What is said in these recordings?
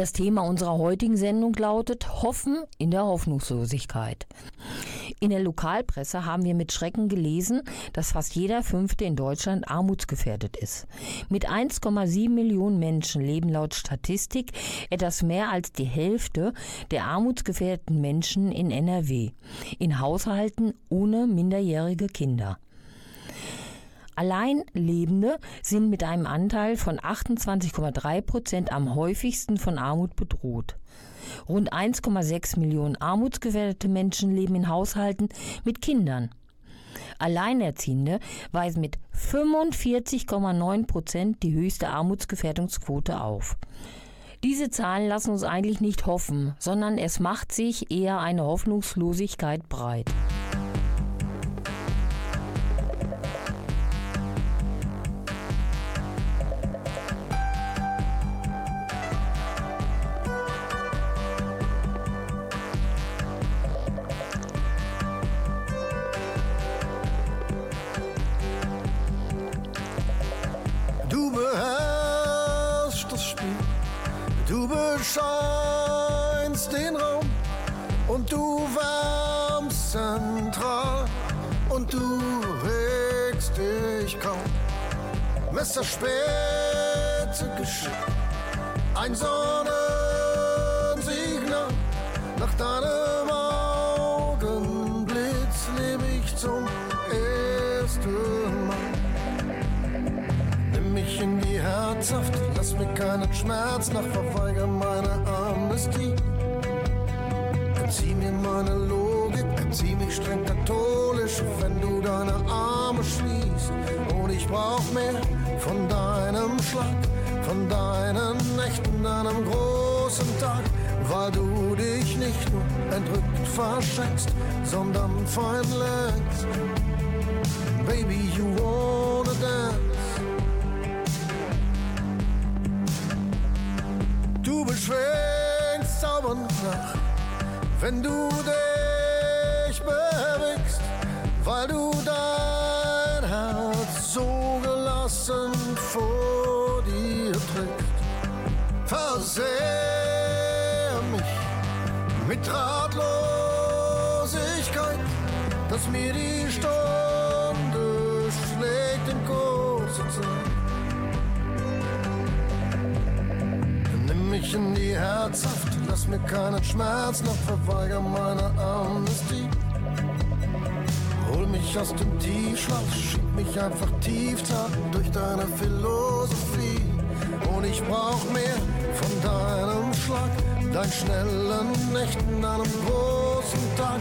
Das Thema unserer heutigen Sendung lautet Hoffen in der Hoffnungslosigkeit. In der Lokalpresse haben wir mit Schrecken gelesen, dass fast jeder Fünfte in Deutschland armutsgefährdet ist. Mit 1,7 Millionen Menschen leben laut Statistik etwas mehr als die Hälfte der armutsgefährdeten Menschen in NRW, in Haushalten ohne minderjährige Kinder. Alleinlebende sind mit einem Anteil von 28,3 Prozent am häufigsten von Armut bedroht. Rund 1,6 Millionen armutsgefährdete Menschen leben in Haushalten mit Kindern. Alleinerziehende weisen mit 45,9 Prozent die höchste Armutsgefährdungsquote auf. Diese Zahlen lassen uns eigentlich nicht hoffen, sondern es macht sich eher eine Hoffnungslosigkeit breit. Fein längst. Baby, you wanna dance. Du beschwingst zaubernd nach, wenn du dich bewegst, weil du dein Herz so gelassen vor dir trägst. Versehr mich mit Ratlosigkeit, dass mir die Stunde schlägt in kurzer Zeit. Nimm mich in die Herzhaft, lass mir keinen Schmerz, noch verweigere meine Amnestie. Hol mich aus dem Tiefschlaf, schieb mich einfach tief durch deine Philosophie. Und ich brauch mehr von deinem Schlag, deinen schnellen Nächten, deinem großen Tag,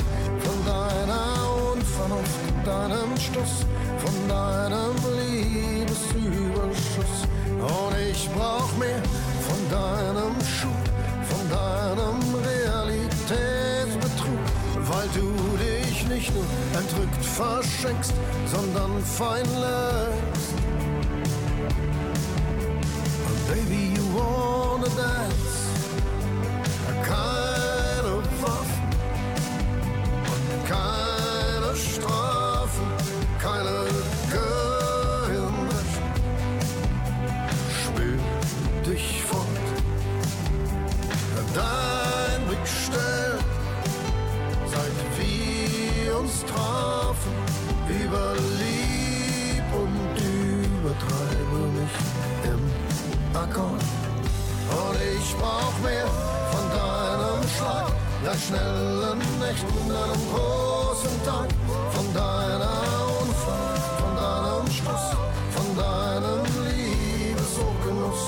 Unvernunft, deinem Stuss, von deinem Liebesüberschuss. Und ich brauch mehr von deinem Schub, von deinem Realitätsbetrug, weil du dich nicht nur entrückt verschenkst, sondern fein längst. Baby, you wanna dance? Drei schnellen Nächten, einem großen Tag von deiner Unfall, von deinem Schluss, von deinem Liebesgenuss.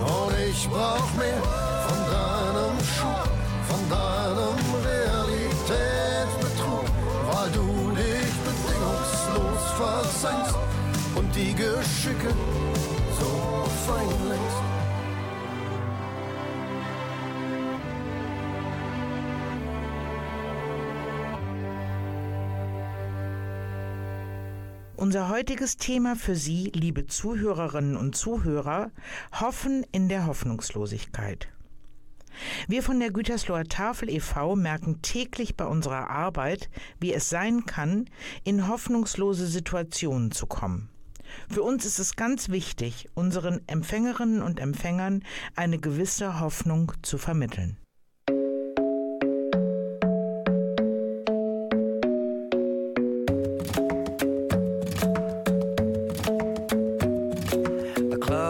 Und ich brauch mehr von deinem Schub, von deinem Realitätsbetrug, weil du dich bedingungslos versenkst und die Geschicke so fein lenkst. Unser heutiges Thema für Sie, liebe Zuhörerinnen und Zuhörer, Hoffen in der Hoffnungslosigkeit. Wir von der Gütersloher Tafel e.V. merken täglich bei unserer Arbeit, wie es sein kann, in hoffnungslose Situationen zu kommen. Für uns ist es ganz wichtig, unseren Empfängerinnen und Empfängern eine gewisse Hoffnung zu vermitteln.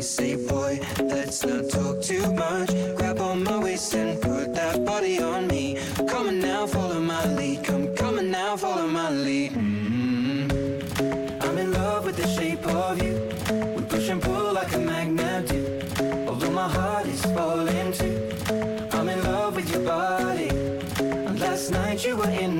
Say, boy, let's not talk too much. Grab on my waist and put that body on me. Come on now, follow my lead. Come, on now, follow my lead. Mm. I'm in love with the shape of you. We push and pull like a magnet do. Although my heart is falling too. I'm in love with your body. And last night you were in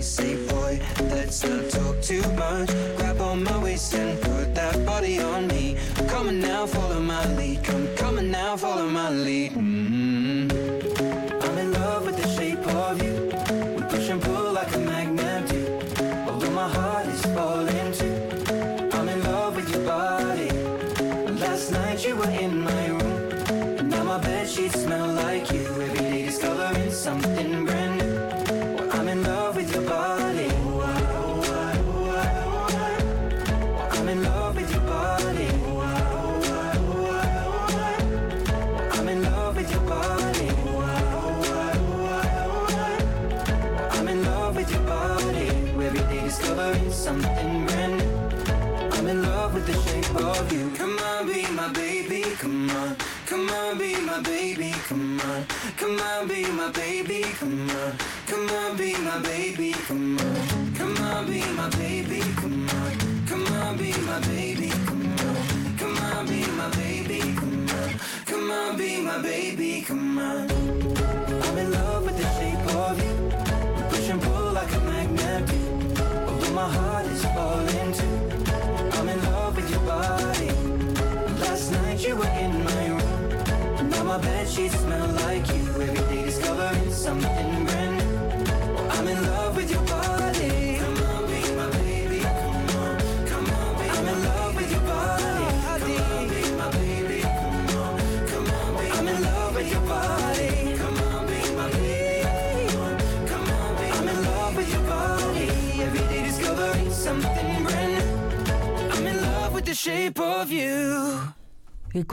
Say, boy, let's not talk too much. Grab on my waist and put that body on me. Come on now, follow my lead. Come, on now, follow my lead. Mm. I'm in love with the shape of you. We push and pull like a magnet do. Although my heart is falling too. I'm in love with your body. Last night you were in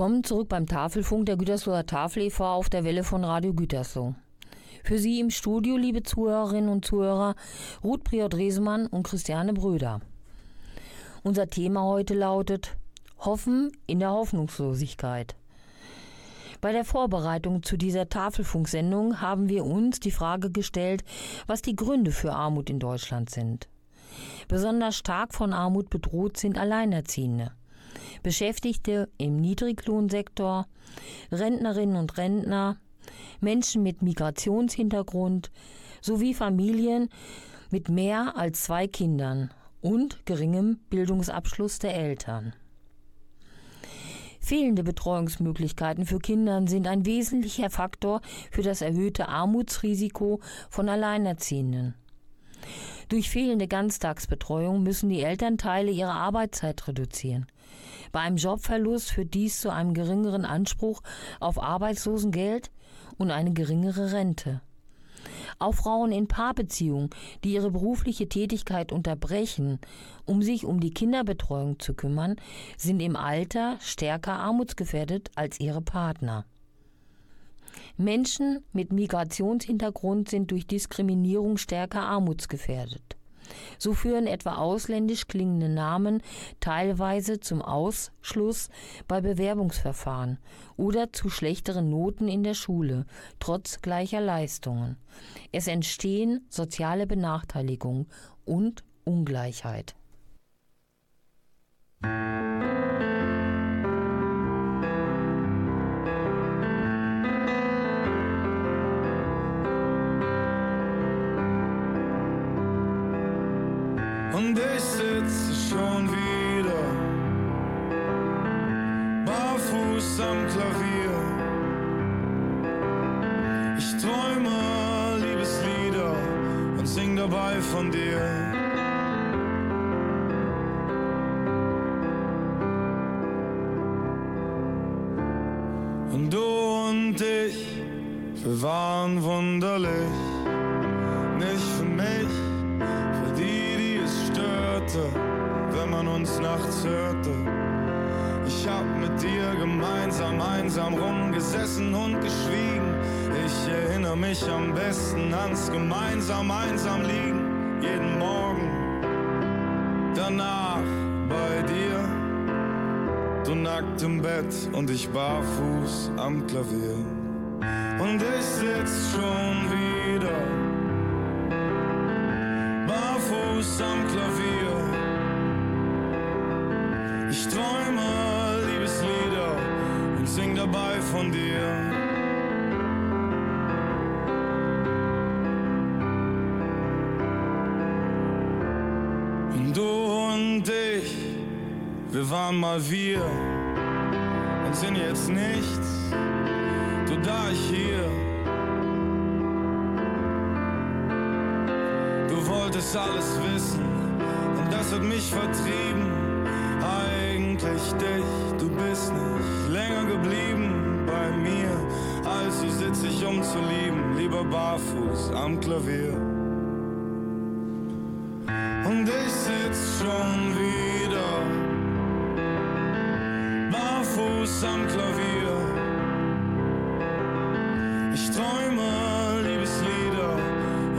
Willkommen zurück beim Tafelfunk der Gütersloher Tafel e.V. auf der Welle von Radio Gütersloh. Für Sie im Studio, liebe Zuhörerinnen und Zuhörer, Ruth Priot-Resemann und Christiane Bröder. Unser Thema heute lautet Hoffen in der Hoffnungslosigkeit. Bei der Vorbereitung zu dieser Tafelfunksendung haben wir uns die Frage gestellt, was die Gründe für Armut in Deutschland sind. Besonders stark von Armut bedroht sind Alleinerziehende. Beschäftigte im Niedriglohnsektor, Rentnerinnen und Rentner, Menschen mit Migrationshintergrund sowie Familien mit mehr als zwei Kindern und geringem Bildungsabschluss der Eltern. Fehlende Betreuungsmöglichkeiten für Kinder sind ein wesentlicher Faktor für das erhöhte Armutsrisiko von Alleinerziehenden. Durch fehlende Ganztagsbetreuung müssen die Elternteile ihre Arbeitszeit reduzieren. Bei einem Jobverlust führt dies zu einem geringeren Anspruch auf Arbeitslosengeld und eine geringere Rente. Auch Frauen in Paarbeziehungen, die ihre berufliche Tätigkeit unterbrechen, um sich um die Kinderbetreuung zu kümmern, sind im Alter stärker armutsgefährdet als ihre Partner. Menschen mit Migrationshintergrund sind durch Diskriminierung stärker armutsgefährdet. So führen etwa ausländisch klingende Namen teilweise zum Ausschluss bei Bewerbungsverfahren oder zu schlechteren Noten in der Schule, trotz gleicher Leistungen. Es entstehen soziale Benachteiligung und Ungleichheit. Und ich sitze schon wieder barfuß am Klavier. Ich träume Liebeslieder und sing dabei von dir. Und du und ich, wir waren wunderlich, nicht für mich hörte, wenn man uns nachts hörte. Ich hab mit dir gemeinsam einsam rumgesessen und geschwiegen. Ich erinnere mich am besten ans gemeinsam einsam liegen. Jeden Morgen danach bei dir. Du nackt im Bett und ich barfuß am Klavier. Und ich sitz schon wieder barfuß am Klavier. Ich träume Liebeslieder und sing dabei von dir. Und du und ich, wir waren mal wir und sind jetzt nichts. Du da, ich hier. Du wolltest alles wissen und das hat mich vertrieben eigentlich dich. Du bist nicht länger geblieben bei mir. Also sitz ich um zu lieben, lieber barfuß am Klavier. Und ich sitz schon wieder barfuß am Klavier. Ich träume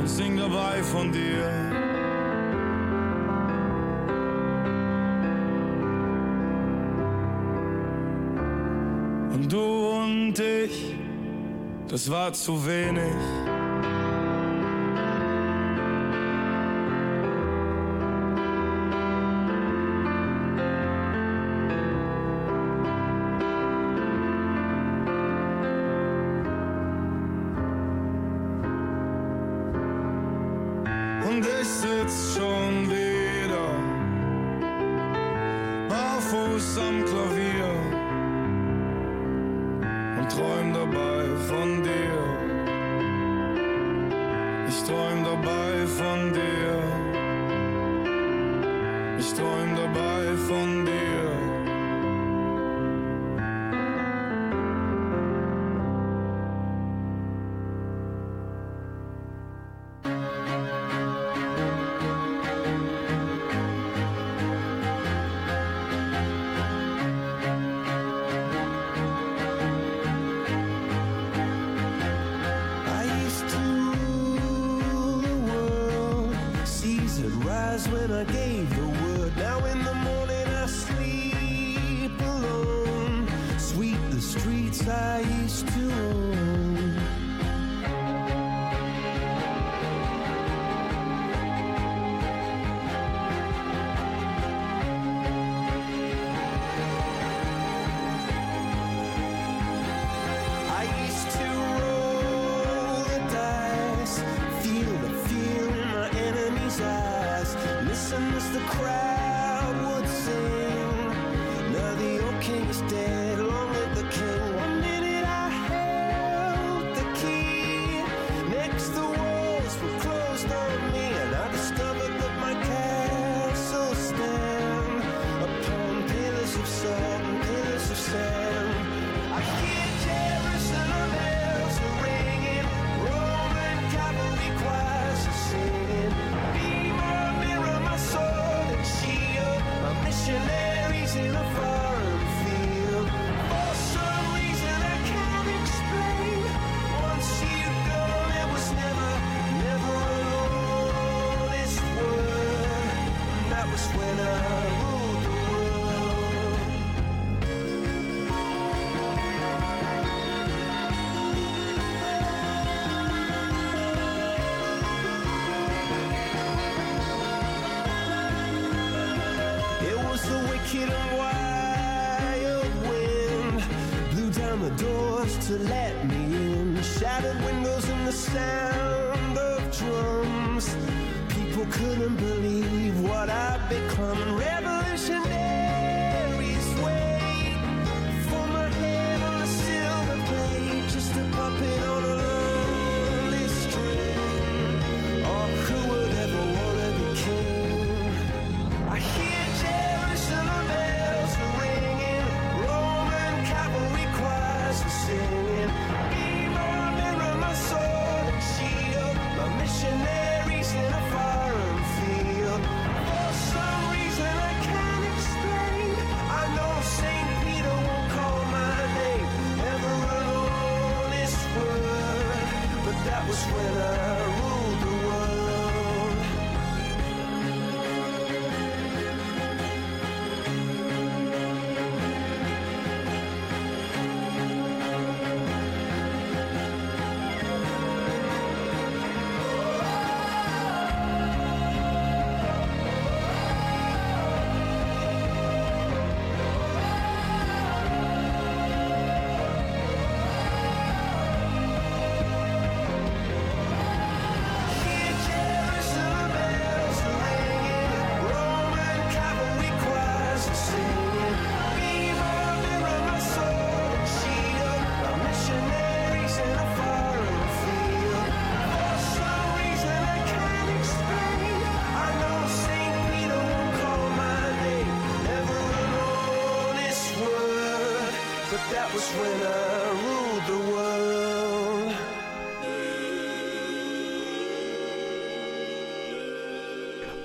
und sing dabei von dir. du und ich, das war zu wenig. The crowd would sing. Now the old king is dead,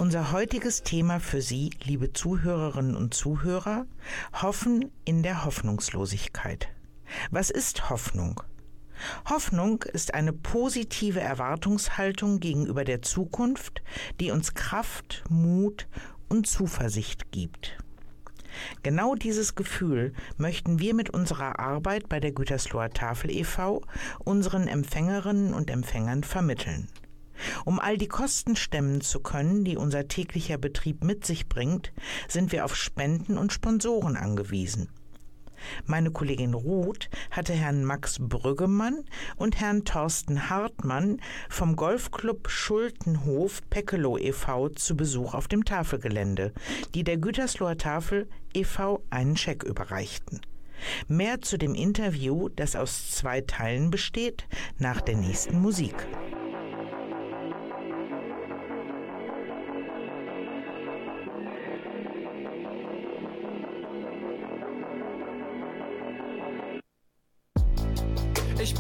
Unser heutiges Thema für Sie, liebe Zuhörerinnen und Zuhörer, Hoffen in der Hoffnungslosigkeit. Was ist Hoffnung? Hoffnung ist eine positive Erwartungshaltung gegenüber der Zukunft, die uns Kraft, Mut und Zuversicht gibt. Genau dieses Gefühl möchten wir mit unserer Arbeit bei der Gütersloher Tafel e.V. unseren Empfängerinnen und Empfängern vermitteln. Um all die Kosten stemmen zu können, die unser täglicher Betrieb mit sich bringt, sind wir auf Spenden und Sponsoren angewiesen. Meine Kollegin Ruth hatte Herrn Max Brüggemann und Herrn Thorsten Hartmann vom Golfclub Schultenhof Peckelow e.V. zu Besuch auf dem Tafelgelände, die der Gütersloher Tafel e.V. einen Scheck überreichten. Mehr zu dem Interview, das aus zwei Teilen besteht, nach der nächsten Musik.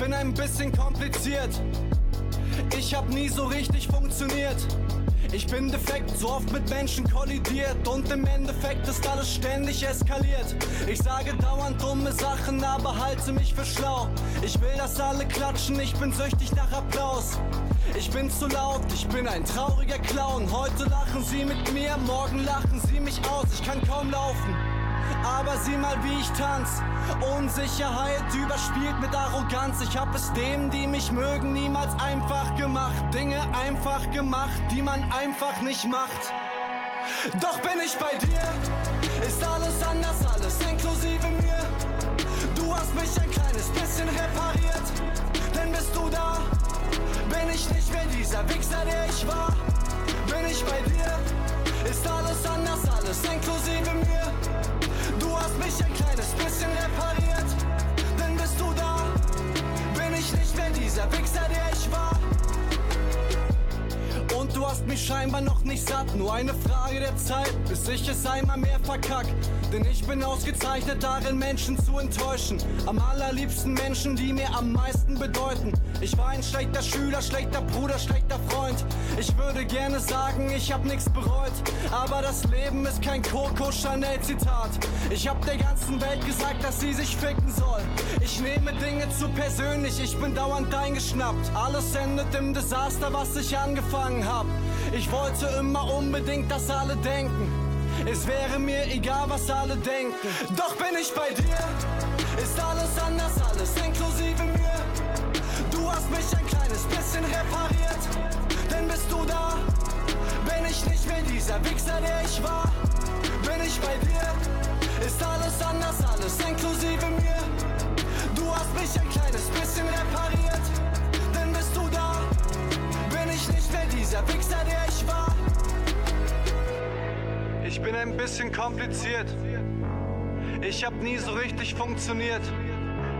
Bin ein bisschen kompliziert. Ich hab nie so richtig funktioniert. Ich bin defekt, so oft mit Menschen kollidiert und im Endeffekt ist alles ständig eskaliert. Ich sage dauernd dumme Sachen, aber halte mich für schlau. Ich will, dass alle klatschen, ich bin süchtig nach Applaus. Ich bin zu laut, ich bin ein trauriger Clown. Heute lachen sie mit mir, morgen lachen sie mich aus. Ich kann kaum laufen. Aber sieh mal, wie ich tanz. Unsicherheit überspielt mit Arroganz. Ich hab es denen, die mich mögen, niemals einfach gemacht. Dinge einfach gemacht, die man einfach nicht macht. Doch bin ich bei dir, ist alles anders, alles inklusive mir. Du hast mich ein kleines bisschen repariert, denn bist du da, bin ich nicht mehr dieser Wichser, der ich war. Bin ich bei dir, ist alles anders, alles inklusive mir. Du hast mich ein kleines bisschen repariert, denn bist du da, bin ich nicht mehr dieser Wichser, der ich war. Und du hast mich scheinbar noch nicht satt, nur eine Frage der Zeit, bis ich es einmal mehr verkack. Denn ich bin ausgezeichnet darin, Menschen zu enttäuschen. Am allerliebsten Menschen, die mir am meisten bedeuten. Ich war ein schlechter Schüler, schlechter Bruder, schlechter Freund. Ich würde gerne sagen, ich hab nichts bereut. Aber das Leben ist kein Coco Chanel Zitat. Ich hab der ganzen Welt gesagt, dass sie sich ficken soll. Ich nehme Dinge zu persönlich, ich bin dauernd eingeschnappt. Alles endet im Desaster, was ich angefangen hab. Ich wollte immer unbedingt, dass alle denken. Es wäre mir egal, was alle denken. Doch bin ich bei dir. Ist alles anders, alles inklusive mir. Du hast mich ein kleines bisschen repariert. Denn bist du da, bin ich nicht mehr dieser Wichser, der ich war. Bin ich bei dir. Ist alles anders, alles inklusive mir. Du hast mich ein kleines bisschen repariert. Mehr dieser Wichser, der ich war. Ich bin ein bisschen kompliziert. Ich hab nie so richtig funktioniert.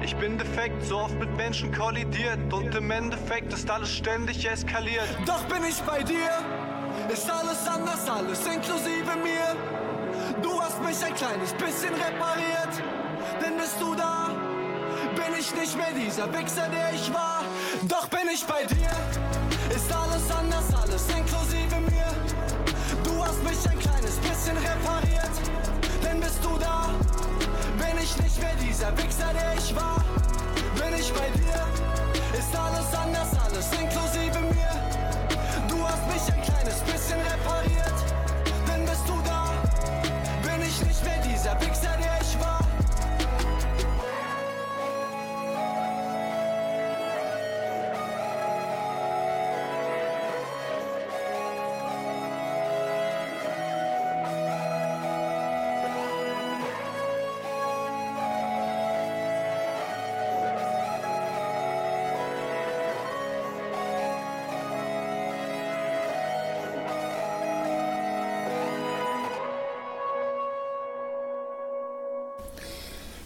Ich bin defekt, so oft mit Menschen kollidiert und im Endeffekt ist alles ständig eskaliert. Doch bin ich bei dir, ist alles anders, alles inklusive mir. Du hast mich ein kleines bisschen repariert, denn bist du da, bin ich nicht mehr dieser Wichser, der ich war. Doch bin ich bei dir, alles anders, alles inklusive mir. Du hast mich ein kleines bisschen repariert, denn bist du da, bin ich nicht mehr dieser Wichser, der ich war. Bin ich bei dir, ist alles anders, alles inklusive mir. Du hast mich ein kleines bisschen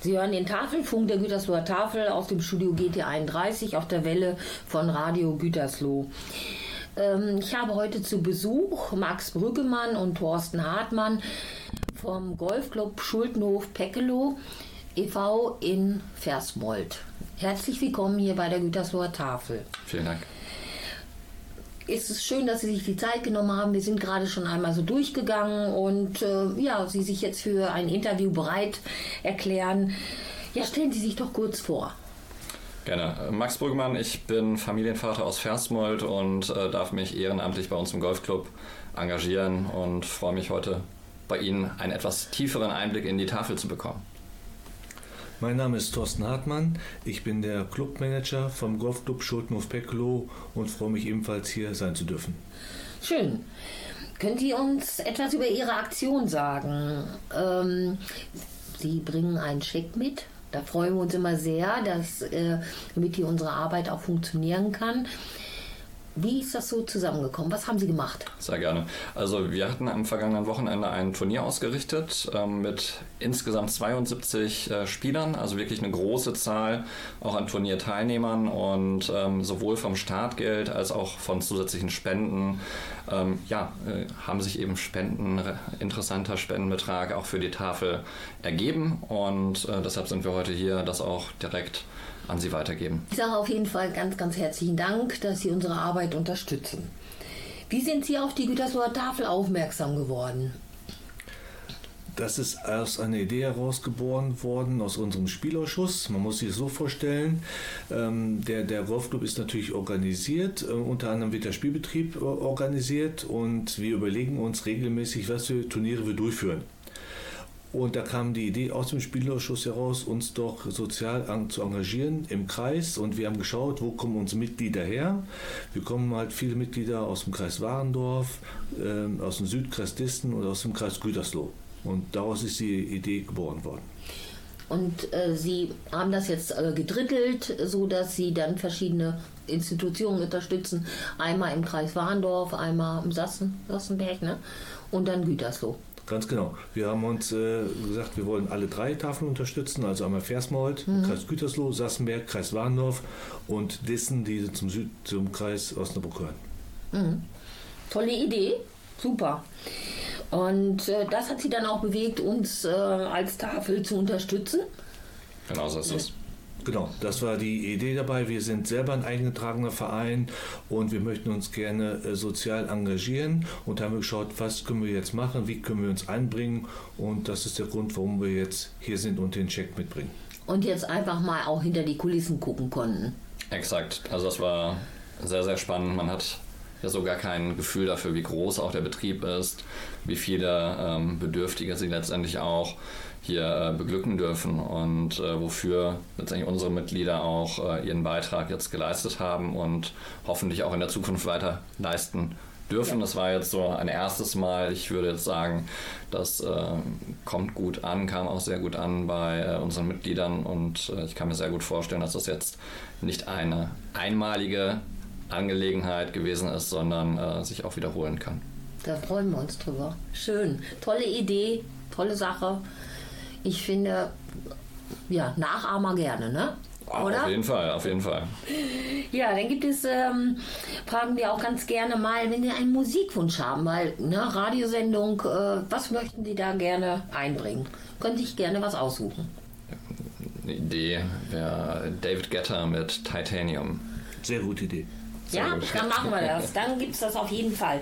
Sie hören den Tafelfunk der Gütersloher Tafel aus dem Studio GT31 auf der Welle von Radio Gütersloh. Ähm, ich habe heute zu Besuch Max Brüggemann und Thorsten Hartmann vom Golfclub Schultenhof Peckelow e.V. in Versmold. Herzlich willkommen hier bei der Gütersloher Tafel. Vielen Dank. Es ist schön, dass Sie sich die Zeit genommen haben. Wir sind gerade schon einmal so durchgegangen und äh, ja, Sie sich jetzt für ein Interview bereit erklären. Ja, stellen Sie sich doch kurz vor. Gerne. Max Brüggemann, ich bin Familienvater aus Versmold und äh, darf mich ehrenamtlich bei uns im Golfclub engagieren und freue mich heute bei Ihnen einen etwas tieferen Einblick in die Tafel zu bekommen. Mein Name ist Thorsten Hartmann. Ich bin der Clubmanager vom Golfclub Schultenhof Peklo und freue mich ebenfalls hier sein zu dürfen. Schön. Können Sie uns etwas über Ihre Aktion sagen? Ähm, Sie bringen einen Scheck mit. Da freuen wir uns immer sehr, dass, äh, damit hier unsere Arbeit auch funktionieren kann. Wie ist das so zusammengekommen? Was haben Sie gemacht? Sehr gerne. Also wir hatten am vergangenen Wochenende ein Turnier ausgerichtet ähm, mit insgesamt 72 äh, Spielern, also wirklich eine große Zahl auch an Turnierteilnehmern und ähm, sowohl vom Startgeld als auch von zusätzlichen Spenden, ähm, ja, äh, haben sich eben Spenden, interessanter Spendenbetrag auch für die Tafel ergeben und äh, deshalb sind wir heute hier, das auch direkt an Sie weitergeben. Ich sage auf jeden Fall ganz, ganz herzlichen Dank, dass Sie unsere Arbeit unterstützen. Wie sind Sie auf die Gütersloher Tafel aufmerksam geworden? Das ist aus einer Idee herausgeboren worden aus unserem Spielausschuss. Man muss sich so vorstellen, ähm, der, der Golfclub ist natürlich organisiert, äh, unter anderem wird der Spielbetrieb äh, organisiert und wir überlegen uns regelmäßig, was für Turniere wir durchführen. Und da kam die Idee aus dem Spielausschuss heraus, uns doch sozial zu engagieren im Kreis. Und wir haben geschaut, wo kommen unsere Mitglieder her. Wir kommen halt viele Mitglieder aus dem Kreis Warendorf, äh, aus dem Südkreis Disten und aus dem Kreis Gütersloh. Und daraus ist die Idee geboren worden. Und äh, Sie haben das jetzt äh, gedrittelt, so dass Sie dann verschiedene Institutionen unterstützen. Einmal im Kreis Warndorf, einmal im Sassen, Sassenberg ne? und dann Gütersloh. Ganz genau. Wir haben uns äh, gesagt, wir wollen alle drei Tafeln unterstützen, also einmal Versmold, mhm. Kreis Gütersloh, Sassenberg, Kreis Warndorf und Dissen, die zum, Süd, zum Kreis Osnabrück gehören. Mhm. Tolle Idee, super. Und äh, das hat sie dann auch bewegt, uns äh, als Tafel zu unterstützen. Genau so ist es. Genau, das war die Idee dabei. Wir sind selber ein eingetragener Verein und wir möchten uns gerne äh, sozial engagieren und haben geschaut, was können wir jetzt machen, wie können wir uns einbringen und das ist der Grund, warum wir jetzt hier sind und den Check mitbringen. Und jetzt einfach mal auch hinter die Kulissen gucken konnten. Exakt, also das war sehr, sehr spannend. Man hat ja sogar kein Gefühl dafür, wie groß auch der Betrieb ist, wie viele ähm, Bedürftige sie letztendlich auch hier äh, beglücken dürfen und äh, wofür letztendlich unsere Mitglieder auch äh, ihren Beitrag jetzt geleistet haben und hoffentlich auch in der Zukunft weiter leisten dürfen. Das war jetzt so ein erstes Mal. Ich würde jetzt sagen, das äh, kommt gut an, kam auch sehr gut an bei äh, unseren Mitgliedern und äh, ich kann mir sehr gut vorstellen, dass das jetzt nicht eine einmalige Angelegenheit gewesen ist, sondern äh, sich auch wiederholen kann. Da freuen wir uns drüber. Schön. Tolle Idee, tolle Sache. Ich finde, ja, Nachahmer gerne, ne? Oder? Auf jeden Fall, auf jeden Fall. Ja, dann gibt es, ähm, fragen wir auch ganz gerne mal, wenn Sie einen Musikwunsch haben, weil, ne, Radiosendung, äh, was möchten Sie da gerne einbringen? Können sich gerne was aussuchen. Eine Idee wäre David Getter mit Titanium. Sehr gute Idee. Sehr ja, gut. dann machen wir das. Dann gibt es das auf jeden Fall.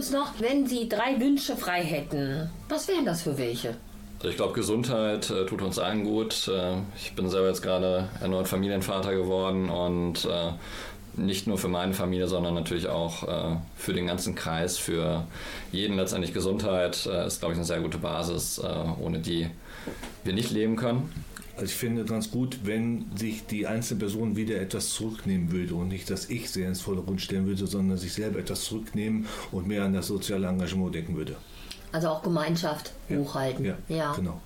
Uns noch, wenn Sie drei Wünsche frei hätten, was wären das für welche? Ich glaube, Gesundheit äh, tut uns allen gut. Äh, ich bin selber jetzt gerade erneut Familienvater geworden und äh, nicht nur für meine Familie, sondern natürlich auch äh, für den ganzen Kreis, für jeden letztendlich Gesundheit äh, ist, glaube ich, eine sehr gute Basis, äh, ohne die wir nicht leben können. Also ich finde ganz gut, wenn sich die einzelne Person wieder etwas zurücknehmen würde und nicht das Ich sehr ins Vordergrund stellen würde, sondern sich selber etwas zurücknehmen und mehr an das soziale Engagement denken würde. Also auch Gemeinschaft Ja. hochhalten. Ja, ja. genau.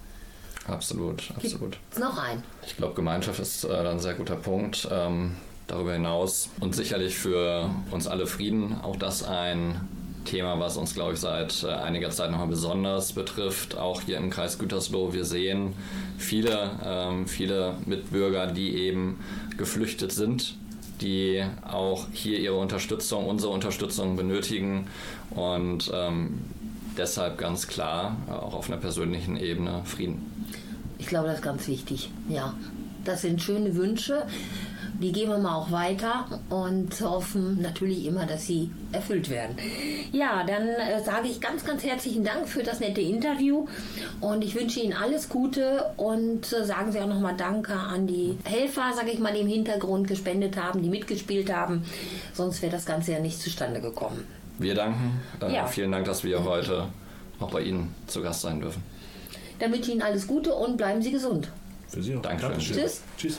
Absolut, absolut. Ist noch ein. Ich glaube, Gemeinschaft ist äh, ein sehr guter Punkt. Ähm, darüber hinaus und sicherlich für uns alle Frieden, auch das ein Thema, was uns, glaube ich, seit äh, einiger Zeit nochmal besonders betrifft, auch hier im Kreis Gütersloh. Wir sehen viele, ähm, viele Mitbürger, die eben geflüchtet sind, die auch hier ihre Unterstützung, unsere Unterstützung benötigen und ähm, deshalb ganz klar, äh, auch auf einer persönlichen Ebene, Frieden. Ich glaube, das ist ganz wichtig. Ja, das sind schöne Wünsche. Die geben wir mal auch weiter und hoffen natürlich immer, dass sie erfüllt werden. Ja, dann äh, sage ich ganz, ganz herzlichen Dank für das nette Interview und ich wünsche Ihnen alles Gute und äh, sagen Sie auch nochmal Danke an die Helfer, sage ich mal, die im Hintergrund gespendet haben, die mitgespielt haben. Sonst wäre das Ganze ja nicht zustande gekommen. Wir danken. Äh, Ja. Vielen Dank, dass wir heute auch bei Ihnen zu Gast sein dürfen. Dann wünsche ich Ihnen alles Gute und bleiben Sie gesund. Für Sie auch. Dankeschön. Dankeschön. Tschüss. Tschüss.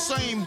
Same.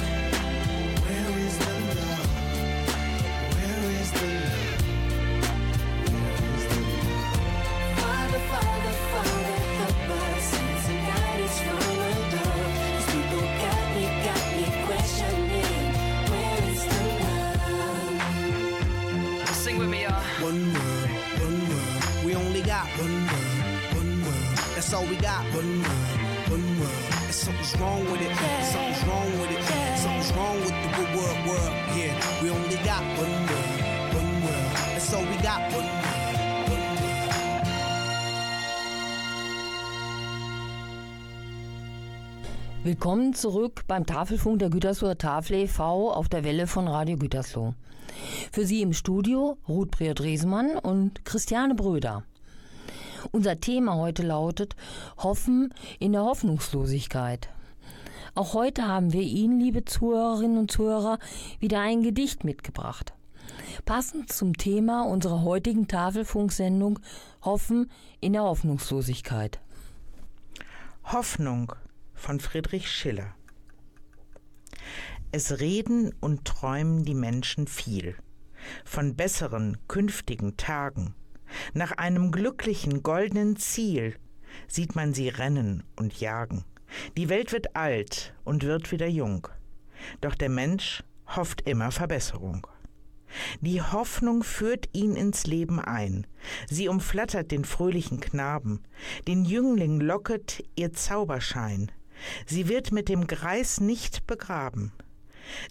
One world, one world. We only got one world, one world. That's all we got. One world, one world. And something's wrong with it. Something's wrong with it. Something's wrong with the good world, world. Yeah, we only got one world, one world. That's all we got. One world. Willkommen zurück beim Tafelfunk der Gütersloher Tafel e.V. auf der Welle von Radio Gütersloh. Für Sie im Studio Ruth Priot-Resemann und Christiane Bröder. Unser Thema heute lautet Hoffen in der Hoffnungslosigkeit. Auch heute haben wir Ihnen, liebe Zuhörerinnen und Zuhörer, wieder ein Gedicht mitgebracht. Passend zum Thema unserer heutigen Tafelfunksendung Hoffen in der Hoffnungslosigkeit. Hoffnung von Friedrich Schiller. Es reden und träumen die Menschen viel von besseren künftigen Tagen. Nach einem glücklichen goldenen Ziel sieht man sie rennen und jagen. Die Welt wird alt und wird wieder jung. Doch der Mensch hofft immer Verbesserung. Die Hoffnung führt ihn ins Leben ein. Sie umflattert den fröhlichen Knaben. Den Jüngling locket ihr Zauberschein. Sie wird mit dem Greis nicht begraben.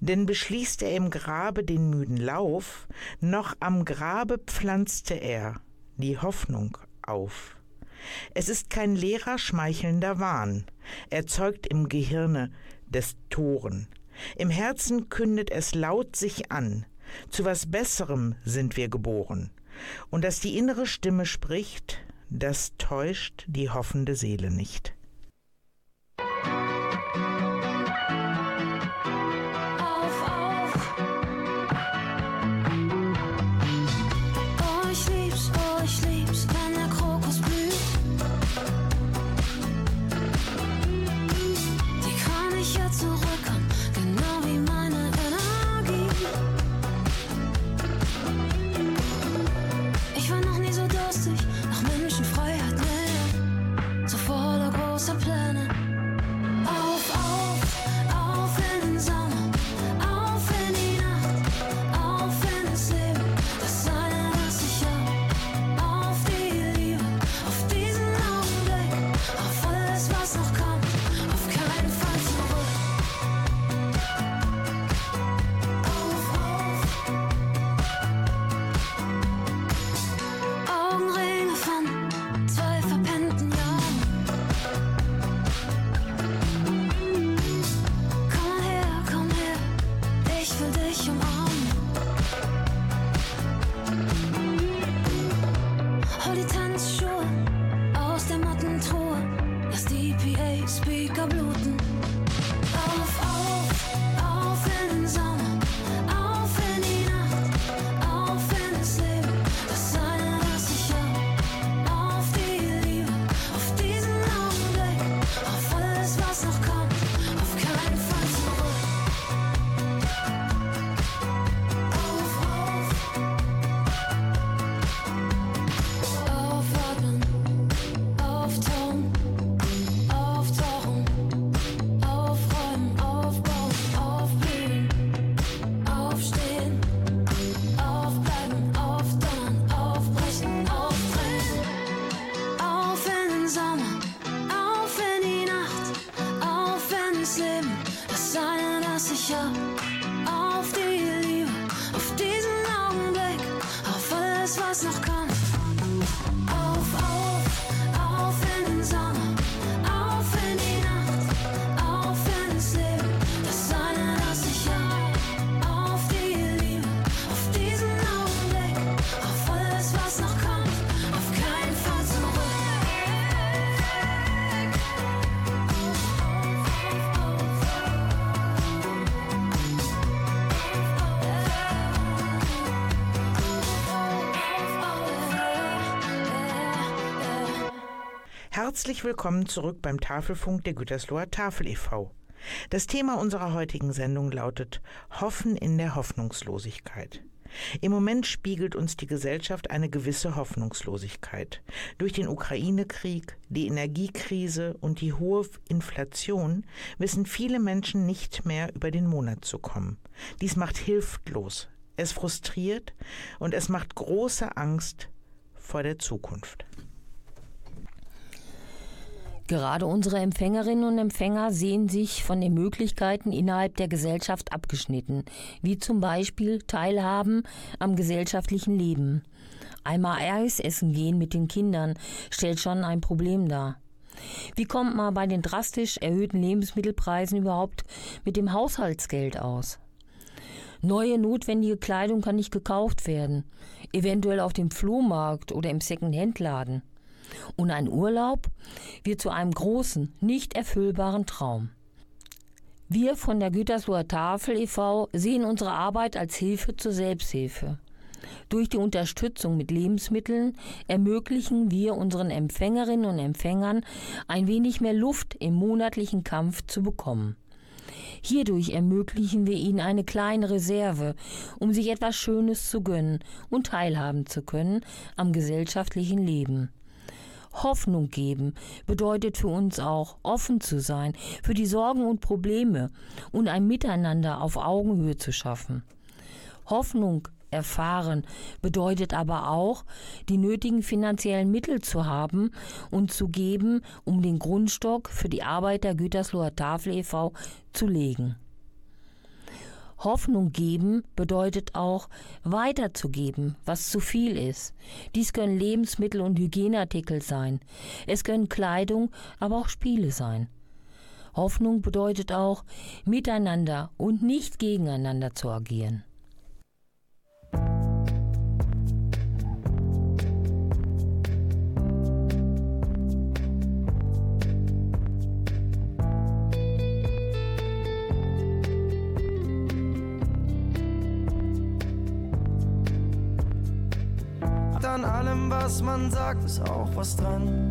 Denn beschließt er im Grabe den müden Lauf, noch am Grabe pflanzte er die Hoffnung auf. Es ist kein leerer, schmeichelnder Wahn, erzeugt im Gehirne des Toren. Im Herzen kündet es laut sich an, zu was Besserem sind wir geboren. Und dass die innere Stimme spricht, das täuscht die hoffende Seele nicht. speak of Luton. Herzlich willkommen zurück beim Tafelfunk der Gütersloher Tafel e.V. Das Thema unserer heutigen Sendung lautet Hoffen in der Hoffnungslosigkeit. Im Moment spiegelt uns die Gesellschaft eine gewisse Hoffnungslosigkeit. Durch den Ukraine-Krieg, die Energiekrise und die hohe Inflation wissen viele Menschen nicht mehr über den Monat zu kommen. Dies macht hilflos, es frustriert und es macht große Angst vor der Zukunft. Gerade unsere Empfängerinnen und Empfänger sehen sich von den Möglichkeiten innerhalb der Gesellschaft abgeschnitten, wie zum Beispiel Teilhaben am gesellschaftlichen Leben. Einmal Eis essen gehen mit den Kindern stellt schon ein Problem dar. Wie kommt man bei den drastisch erhöhten Lebensmittelpreisen überhaupt mit dem Haushaltsgeld aus? Neue notwendige Kleidung kann nicht gekauft werden, eventuell auf dem Flohmarkt oder im Second-Hand-Laden. Und ein Urlaub wird zu einem großen, nicht erfüllbaren Traum. Wir von der Gütersloher Tafel e.V. sehen unsere Arbeit als Hilfe zur Selbsthilfe. Durch die Unterstützung mit Lebensmitteln ermöglichen wir unseren Empfängerinnen und Empfängern ein wenig mehr Luft im monatlichen Kampf zu bekommen. Hierdurch ermöglichen wir ihnen eine kleine Reserve, um sich etwas Schönes zu gönnen und teilhaben zu können am gesellschaftlichen Leben. Hoffnung geben bedeutet für uns auch, offen zu sein für die Sorgen und Probleme und ein Miteinander auf Augenhöhe zu schaffen. Hoffnung erfahren bedeutet aber auch, die nötigen finanziellen Mittel zu haben und zu geben, um den Grundstock für die Arbeit der Gütersloher Tafel e.V. zu legen. Hoffnung geben bedeutet auch weiterzugeben, was zu viel ist. Dies können Lebensmittel und Hygieneartikel sein. Es können Kleidung, aber auch Spiele sein. Hoffnung bedeutet auch, miteinander und nicht gegeneinander zu agieren. Man sagt, ist auch was dran.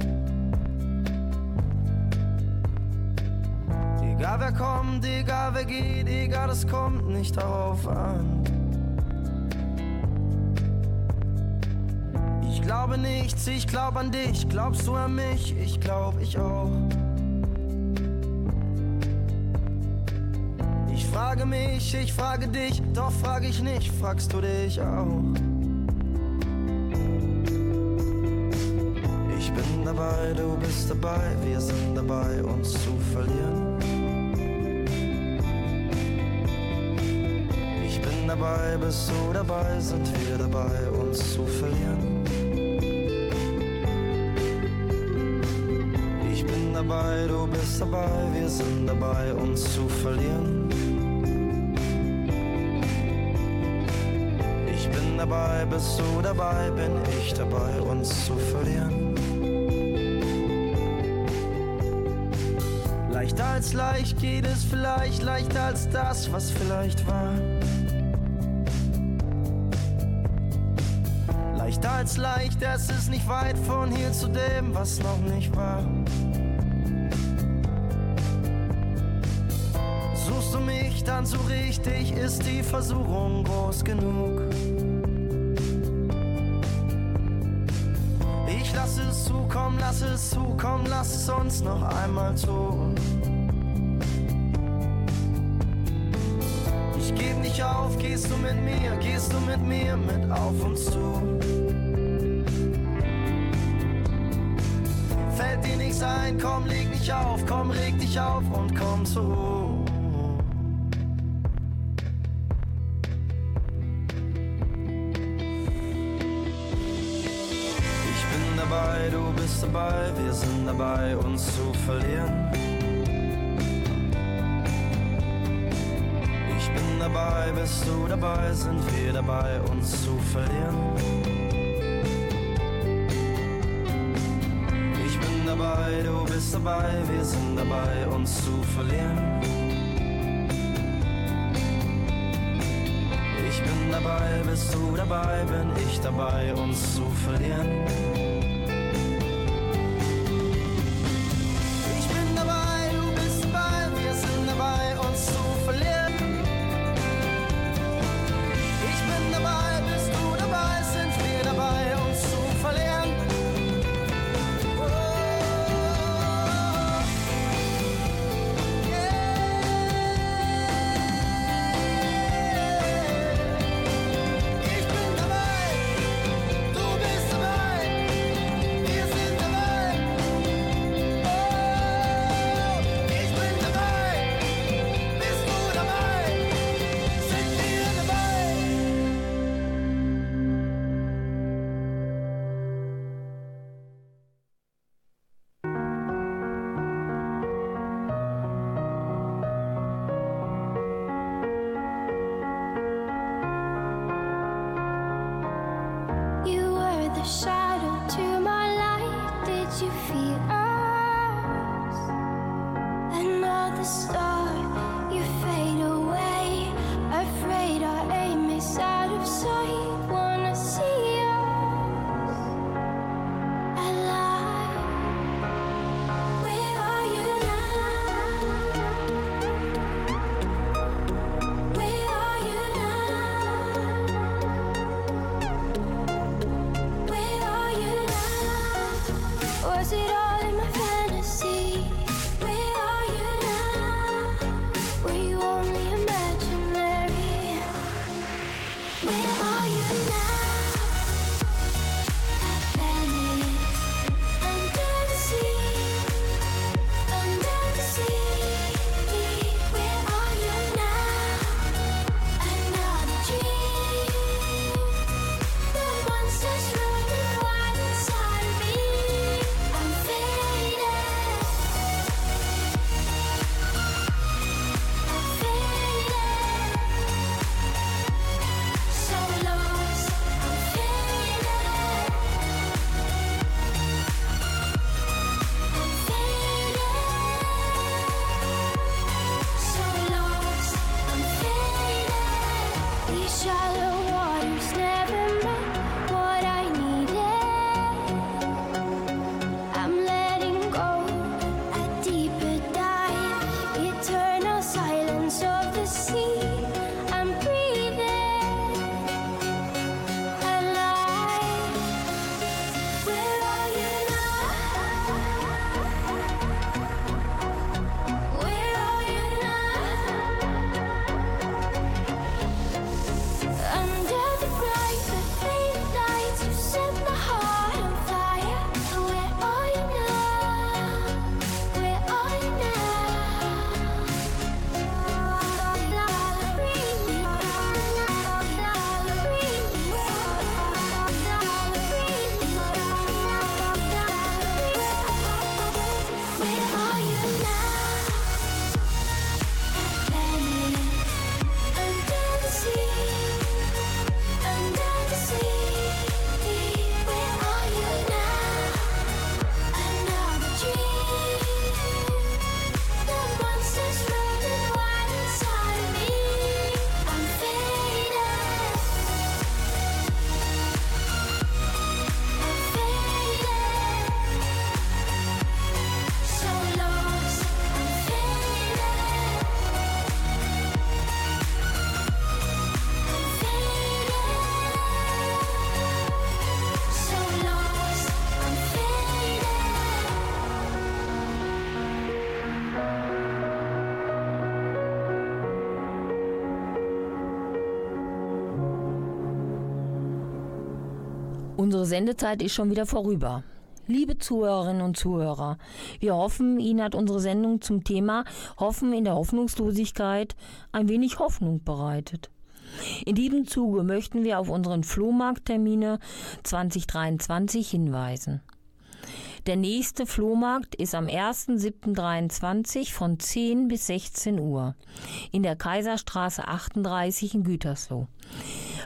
Egal wer kommt, egal wer geht, egal, es kommt nicht darauf an. Ich glaube nichts, ich glaub an dich, glaubst du an mich, ich glaub ich auch. Ich frage mich, ich frage dich, doch frage ich nicht, fragst du dich auch. Dabei, du bist dabei, wir sind dabei, uns zu verlieren. Ich bin dabei, bist du dabei, sind wir dabei, uns zu verlieren. Ich bin dabei, du bist dabei, wir sind dabei, uns zu verlieren. Ich bin dabei, bist du dabei, bin ich dabei, uns zu verlieren. Als leicht geht es vielleicht, leichter als das, was vielleicht war. Leichter als leicht, es ist nicht weit von hier zu dem, was noch nicht war. Suchst du mich dann so richtig, ist die Versuchung groß genug. Ich lass es zukommen, lass es zukommen, lass es uns noch einmal tun. nicht auf, gehst du mit mir, gehst du mit mir mit auf uns zu. Fällt dir nichts ein, komm, leg dich auf, komm, reg dich auf und komm zu. Ich bin dabei, du bist dabei, wir sind dabei, uns zu verlieren. bist du dabei, sind wir dabei, uns zu verlieren. Ich bin dabei, du bist dabei, wir sind dabei, uns zu verlieren. Ich bin dabei, bist du dabei, bin ich dabei, uns zu verlieren. Unsere Sendezeit ist schon wieder vorüber. Liebe Zuhörerinnen und Zuhörer, wir hoffen, Ihnen hat unsere Sendung zum Thema Hoffen in der Hoffnungslosigkeit ein wenig Hoffnung bereitet. In diesem Zuge möchten wir auf unseren Flohmarkttermine 2023 hinweisen. Der nächste Flohmarkt ist am 1.7.23 von 10 bis 16 Uhr in der Kaiserstraße 38 in Gütersloh.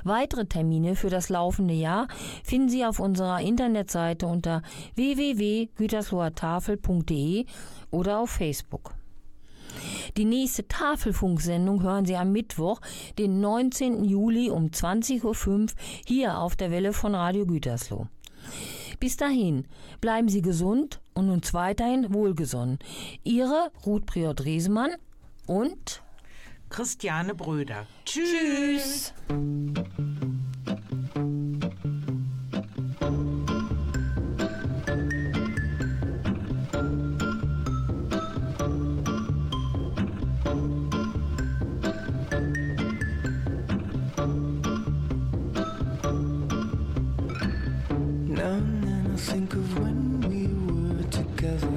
Weitere Termine für das laufende Jahr finden Sie auf unserer Internetseite unter www.güterslohertafel.de oder auf Facebook. Die nächste Tafelfunksendung hören Sie am Mittwoch, den 19. Juli um 20.05 Uhr hier auf der Welle von Radio Gütersloh. Bis dahin, bleiben Sie gesund und uns weiterhin wohlgesonnen. Ihre Ruth Priot-Riesemann und Christiane Bröder. Tschüss. Now think of when we were together.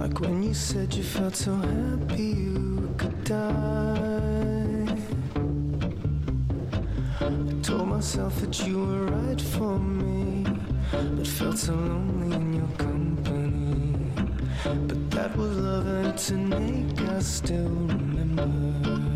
Like when you said you felt so happy you could die. I told myself that you were right for me, but felt so lonely in your company. But that was love and an ache I still remember.